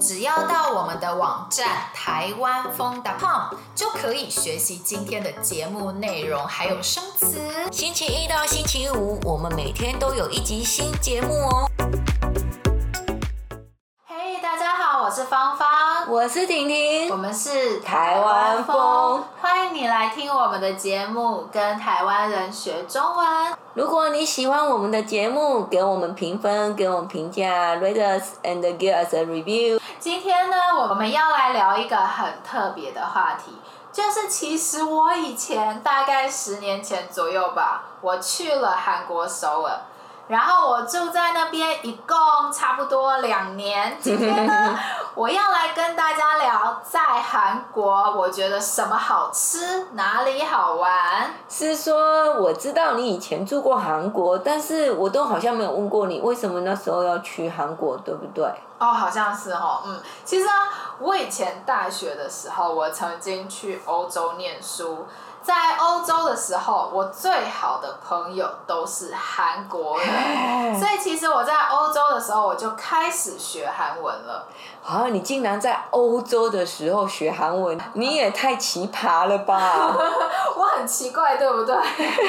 只要到我们的网站台湾风 .com 就可以学习今天的节目内容，还有生词。星期一到星期五，我们每天都有一集新节目哦。嘿，hey, 大家好，我是芳芳，我是婷婷，我们是台湾疯，欢迎你来听我们的节目，跟台湾人学中文。如果你喜欢我们的节目，给我们评分，给我们评价，rate us and give us a review。今天呢，我们要来聊一个很特别的话题，就是其实我以前大概十年前左右吧，我去了韩国首尔。然后我住在那边一共差不多两年。今天呢，我要来跟大家聊在韩国，我觉得什么好吃，哪里好玩。是说我知道你以前住过韩国，但是我都好像没有问过你为什么那时候要去韩国，对不对？哦，好像是哦，嗯，其实啊，我以前大学的时候，我曾经去欧洲念书。在欧洲的时候，我最好的朋友都是韩国人，所以其实我在欧洲的时候，我就开始学韩文了。啊，你竟然在欧洲的时候学韩文，你也太奇葩了吧！我很奇怪，对不对？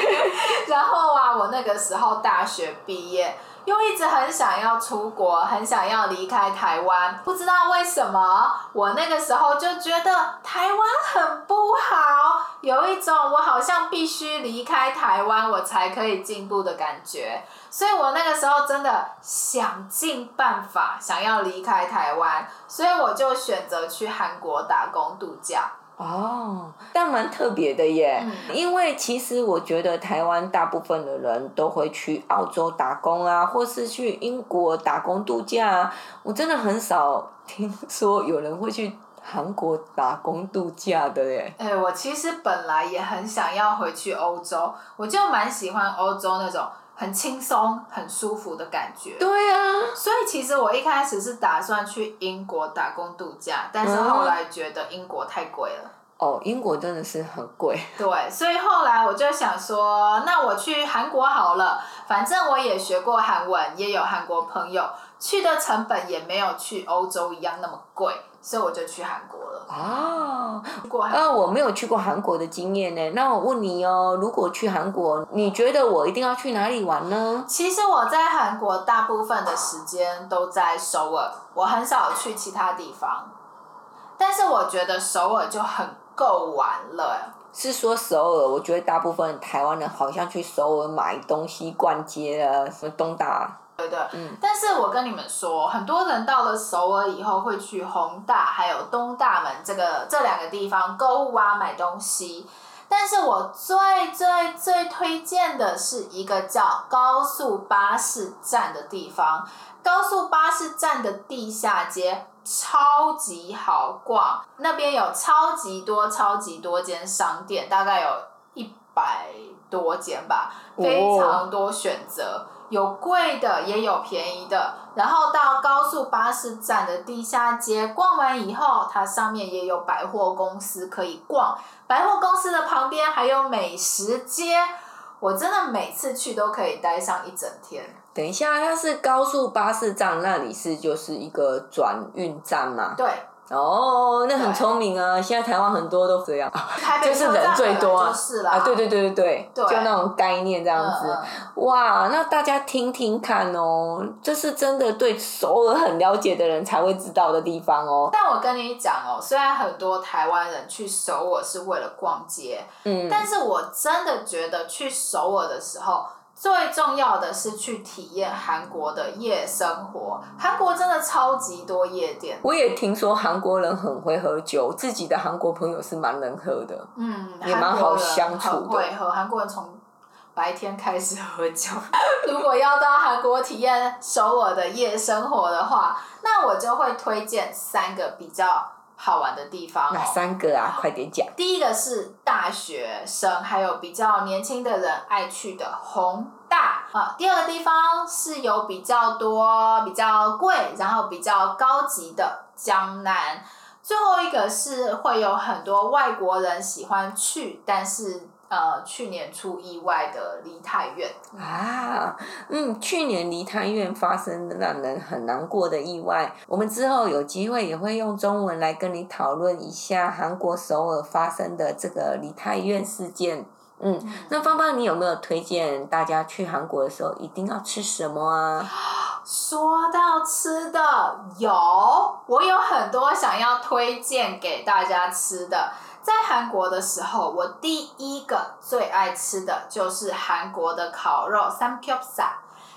然后啊，我那个时候大学毕业。又一直很想要出国，很想要离开台湾，不知道为什么，我那个时候就觉得台湾很不好，有一种我好像必须离开台湾，我才可以进步的感觉，所以我那个时候真的想尽办法想要离开台湾，所以我就选择去韩国打工度假。哦，但蛮特别的耶，嗯、因为其实我觉得台湾大部分的人都会去澳洲打工啊，或是去英国打工度假啊，我真的很少听说有人会去韩国打工度假的耶。哎、欸，我其实本来也很想要回去欧洲，我就蛮喜欢欧洲那种。很轻松、很舒服的感觉。对啊，所以其实我一开始是打算去英国打工度假，但是后来觉得英国太贵了。哦，英国真的是很贵。对，所以后来我就想说，那我去韩国好了，反正我也学过韩文，也有韩国朋友，去的成本也没有去欧洲一样那么贵。所以我就去韩国了。哦，啊，我没有去过韩国的经验呢。那我问你哦，如果去韩国，你觉得我一定要去哪里玩呢？其实我在韩国大部分的时间都在首尔，我很少去其他地方。但是我觉得首尔就很够玩了。是说首尔？我觉得大部分台湾人好像去首尔买东西、逛街啊，什么东大。对对，嗯，但是我跟你们说，很多人到了首尔以后会去宏大还有东大门这个这两个地方购物啊，买东西。但是我最最最推荐的是一个叫高速巴士站的地方，高速巴士站的地下街超级好逛，那边有超级多超级多间商店，大概有一百多间吧，非常多选择。哦有贵的，也有便宜的。然后到高速巴士站的地下街逛完以后，它上面也有百货公司可以逛。百货公司的旁边还有美食街，我真的每次去都可以待上一整天。等一下，它是高速巴士站那里是就是一个转运站嘛？对。哦，那很聪明啊！对现在台湾很多都这样，就是人最多啊！啊，对对对对对，对就那种概念这样子。哇，那大家听听看哦，这是真的对首尔很了解的人才会知道的地方哦。但我跟你讲哦，虽然很多台湾人去首尔是为了逛街，嗯，但是我真的觉得去首尔的时候。最重要的是去体验韩国的夜生活，韩国真的超级多夜店。我也听说韩国人很会喝酒，自己的韩国朋友是蛮能喝的，嗯，也蛮好相处的。很会喝，韩国人从白天开始喝酒。如果要到韩国体验首尔的夜生活的话，那我就会推荐三个比较好玩的地方。哪三个啊？快点讲。第一个是大学生还有比较年轻的人爱去的弘啊。第二个地方是有比较多比较贵，然后比较高级的江南。最后一个是会有很多外国人喜欢去，但是呃去年出意外的梨泰院啊，嗯，去年梨泰院发生让人很难过的意外，我们之后有机会也会用中文来跟你讨论一下韩国首尔发生的这个梨泰院事件。嗯，那芳芳，你有没有推荐大家去韩国的时候一定要吃什么啊？说到吃的，有，我有很多想要推荐给大家吃的。在韩国的时候，我第一个最爱吃的就是韩国的烤肉 samgyeopsal，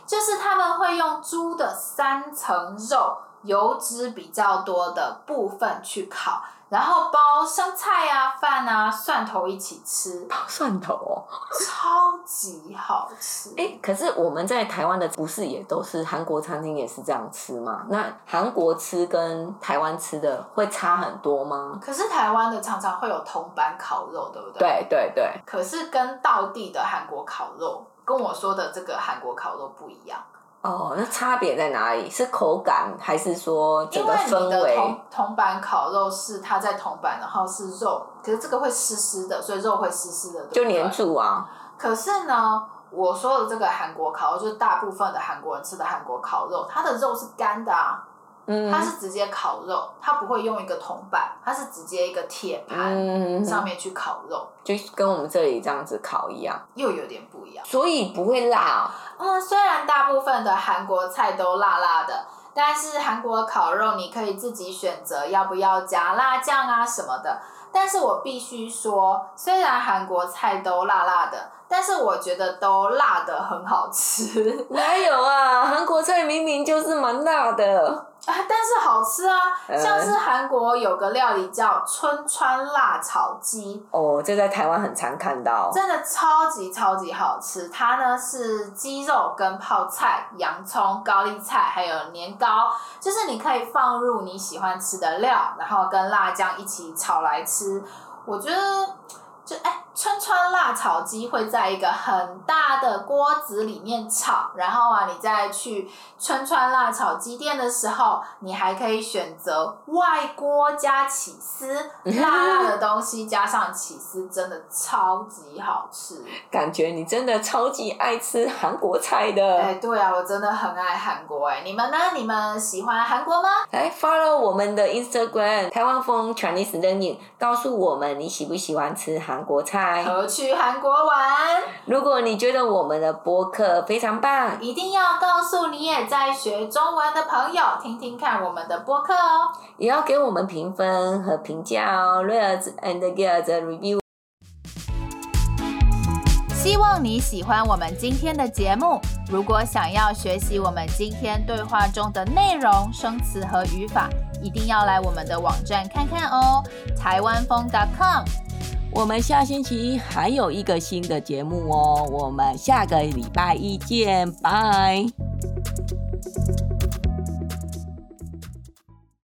就是他们会用猪的三层肉，油脂比较多的部分去烤。然后包生菜啊、饭啊、蒜头一起吃，包蒜头哦，超级好吃。哎，可是我们在台湾的不是也都是韩国餐厅也是这样吃吗？那韩国吃跟台湾吃的会差很多吗？可是台湾的常常会有铜板烤肉，对不对？对对对。可是跟道地的韩国烤肉，跟我说的这个韩国烤肉不一样。哦，那差别在哪里？是口感，还是说整个氛围？因为你的铜铜板烤肉是它在铜板，然后是肉，可是这个会湿湿的，所以肉会湿湿的，就黏住啊。可是呢，我说的这个韩国烤肉，就是大部分的韩国人吃的韩国烤肉，它的肉是干的啊。嗯，它是直接烤肉，它不会用一个铜板，它是直接一个铁盘上面去烤肉，就跟我们这里这样子烤一样，又有点不一样，所以不会辣。嗯，虽然大部分的韩国菜都辣辣的，但是韩国烤肉你可以自己选择要不要加辣酱啊什么的。但是我必须说，虽然韩国菜都辣辣的，但是我觉得都辣的很好吃。哪有啊？韩国菜明明就是蛮辣的。啊，但是好吃啊！像是韩国有个料理叫春川辣炒鸡哦，这在台湾很常看到，真的超级超级好吃。它呢是鸡肉跟泡菜、洋葱、高丽菜还有年糕，就是你可以放入你喜欢吃的料，然后跟辣酱一起炒来吃。我觉得。就哎，春川川辣炒鸡会在一个很大的锅子里面炒，然后啊，你再去川川辣炒鸡店的时候，你还可以选择外锅加起司，辣辣的东西加上起司，真的超级好吃。感觉你真的超级爱吃韩国菜的。哎，对啊，我真的很爱韩国哎，你们呢？你们喜欢韩国吗？来 follow 我们的 Instagram 台湾风 Chinese Learning，告诉我们你喜不喜欢吃。韩国菜，和去韩国玩。如果你觉得我们的播客非常棒，一定要告诉你也在学中文的朋友，听听看我们的播客哦。也要给我们评分和评价哦。Read and get the review。希望你喜欢我们今天的节目。如果想要学习我们今天对话中的内容、生词和语法，一定要来我们的网站看看哦。台湾风 .com。我们下星期还有一个新的节目哦，我们下个礼拜一见，拜。